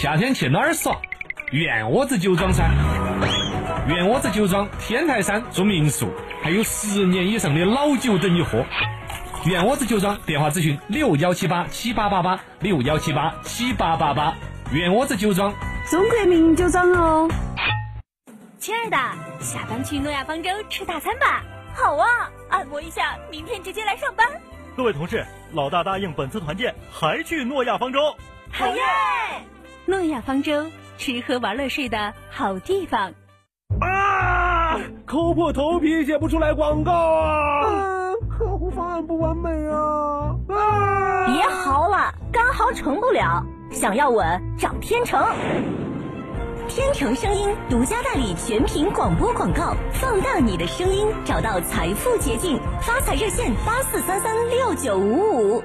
夏天去哪儿耍？院窝子酒庄噻！院窝子酒庄天台山住民宿，还有十年以上的老酒等你喝。院窝子酒庄电话咨询六幺七八七八八八六幺七八七八八八。院窝子酒庄，中国名酒庄哦。亲爱的，下班去诺亚方舟吃大餐吧。好啊，按摩一下，明天直接来上班。各位同事，老大答应本次团建还去诺亚方舟。好耶！诺亚方舟，吃喝玩乐睡的好地方。啊！抠破头皮写不出来广告啊！啊！客户方案不完美啊！啊！别嚎了，刚嚎成不了。想要稳，找天成。天成声音独家代理全屏广播广告，放大你的声音，找到财富捷径。发财热线八四三三六九五五。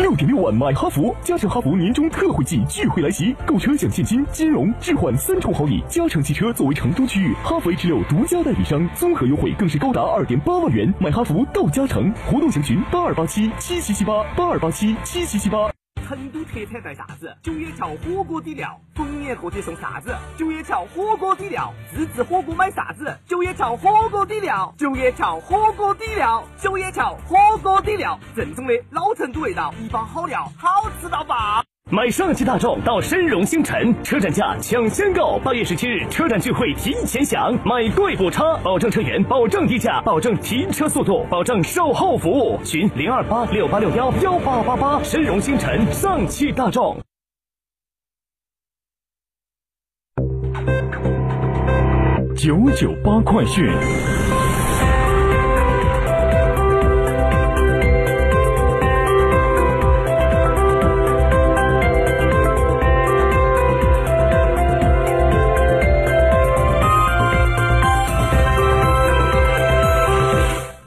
六点六万买哈弗，加上哈弗年终特惠季钜惠来袭，购车享现金、金融、置换三重好礼。嘉诚汽车作为成都区域哈弗 H 六独家代理商，综合优惠更是高达二点八万元。买哈弗到嘉诚，活动详询八二八七七七七八八二八七七七七八。成都特产带啥子？九眼桥火锅底料，年过节送啥子？九叶桥火锅底料，自制火锅买啥子？九叶桥火锅底料，九叶桥火锅底料，九叶桥火锅底料，正宗的老成都味道，一包好料，好吃到爆！买上汽大众到申荣星辰，车展价抢先购，八月十七日车展聚会提前享，买贵补差，保证车源，保证低价，保证提车速度，保证售后服务。询零二八六八六幺幺八八八，申荣星辰上汽大众。九九八快讯。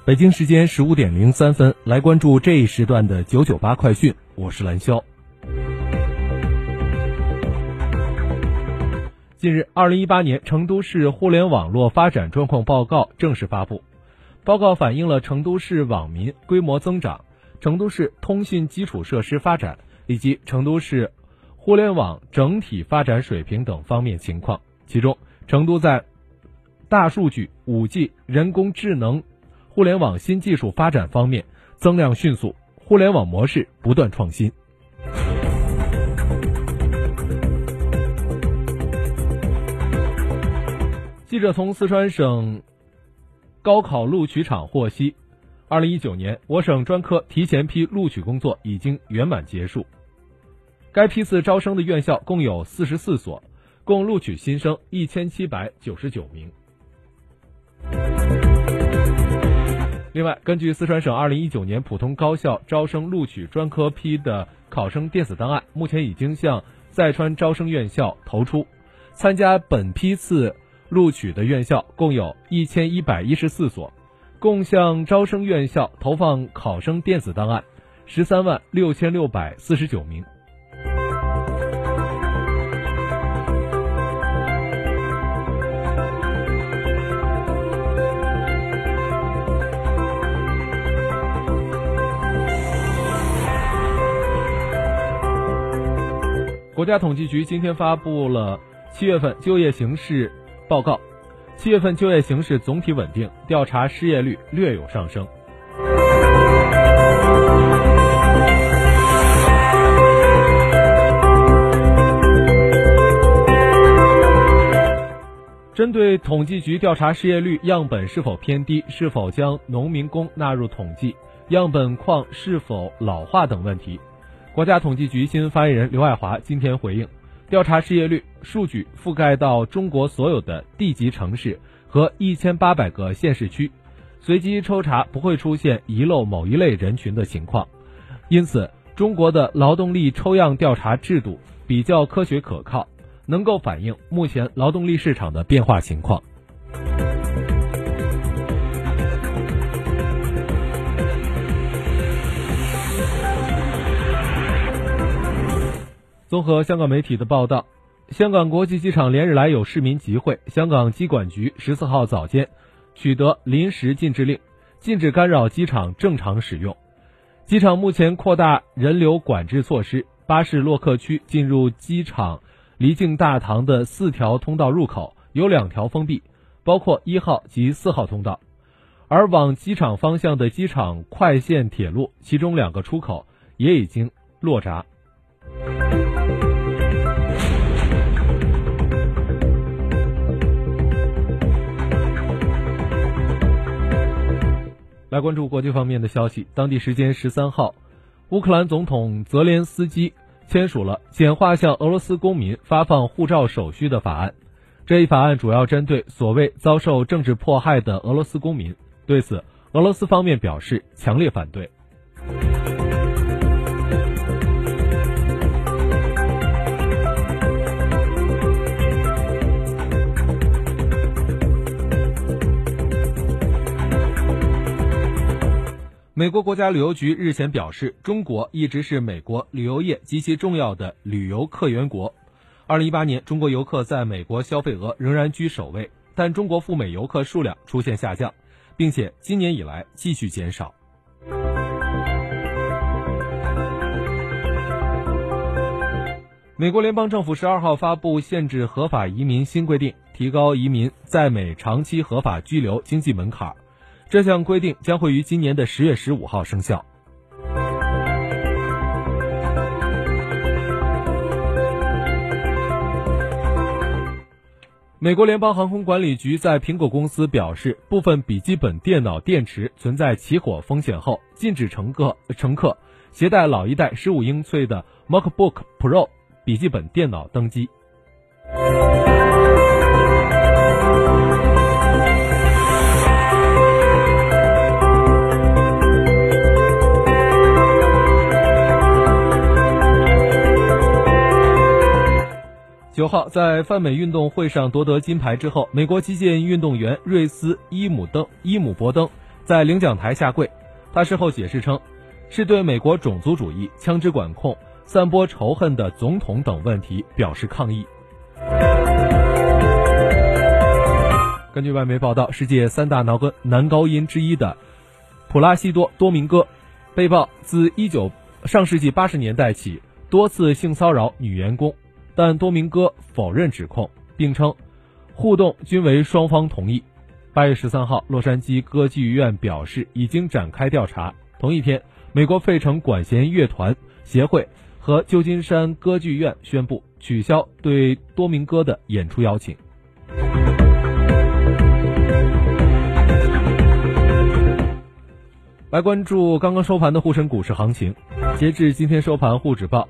北京时间十五点零三分，来关注这一时段的九九八快讯，我是蓝霄。近日，二零一八年成都市互联网络发展状况报告正式发布。报告反映了成都市网民规模增长、成都市通信基础设施发展以及成都市互联网整体发展水平等方面情况。其中，成都在大数据、五 G、人工智能。互联网新技术发展方面增量迅速，互联网模式不断创新。记者从四川省高考录取场获悉，二零一九年我省专科提前批录取工作已经圆满结束。该批次招生的院校共有四十四所，共录取新生一千七百九十九名。另外，根据四川省二零一九年普通高校招生录取专科批的考生电子档案，目前已经向在川招生院校投出。参加本批次录取的院校共有一千一百一十四所，共向招生院校投放考生电子档案十三万六千六百四十九名。国家统计局今天发布了七月份就业形势报告，七月份就业形势总体稳定，调查失业率略有上升。针对统计局调查失业率样本是否偏低、是否将农民工纳入统计、样本框是否老化等问题，国家统计局新闻发言人刘爱华今天回应：调查失业率数据覆盖到中国所有的地级城市和一千八百个县市区，随机抽查不会出现遗漏某一类人群的情况，因此中国的劳动力抽样调查制度比较科学可靠。能够反映目前劳动力市场的变化情况。综合香港媒体的报道，香港国际机场连日来有市民集会，香港机管局十四号早间取得临时禁制令，禁止干扰机场正常使用。机场目前扩大人流管制措施，巴士落客区进入机场。离境大堂的四条通道入口有两条封闭，包括一号及四号通道，而往机场方向的机场快线铁路，其中两个出口也已经落闸。来关注国际方面的消息，当地时间十三号，乌克兰总统泽连斯基。签署了简化向俄罗斯公民发放护照手续的法案。这一法案主要针对所谓遭受政治迫害的俄罗斯公民。对此，俄罗斯方面表示强烈反对。美国国家旅游局日前表示，中国一直是美国旅游业极其重要的旅游客源国。二零一八年，中国游客在美国消费额仍然居首位，但中国赴美游客数量出现下降，并且今年以来继续减少。美国联邦政府十二号发布限制合法移民新规定，提高移民在美长期合法居留经济门槛。这项规定将会于今年的十月十五号生效。美国联邦航空管理局在苹果公司表示，部分笔记本电脑电池存在起火风险后，禁止乘客乘客携带老一代十五英寸的 MacBook Pro 笔记本电脑登机。九号在泛美运动会上夺得金牌之后，美国击剑运动员瑞斯伊姆登伊姆伯登在领奖台下跪。他事后解释称，是对美国种族主义、枪支管控、散播仇恨的总统等问题表示抗议。根据外媒报道，世界三大男高男高音之一的普拉西多多明戈被曝自一九上世纪八十年代起多次性骚扰女员工。但多明戈否认指控，并称互动均为双方同意。八月十三号，洛杉矶歌剧院表示已经展开调查。同一天，美国费城管弦乐团协会和旧金山歌剧院宣布取消对多明戈的演出邀请。来关注刚刚收盘的沪深股市行情，截至今天收盘，沪指报。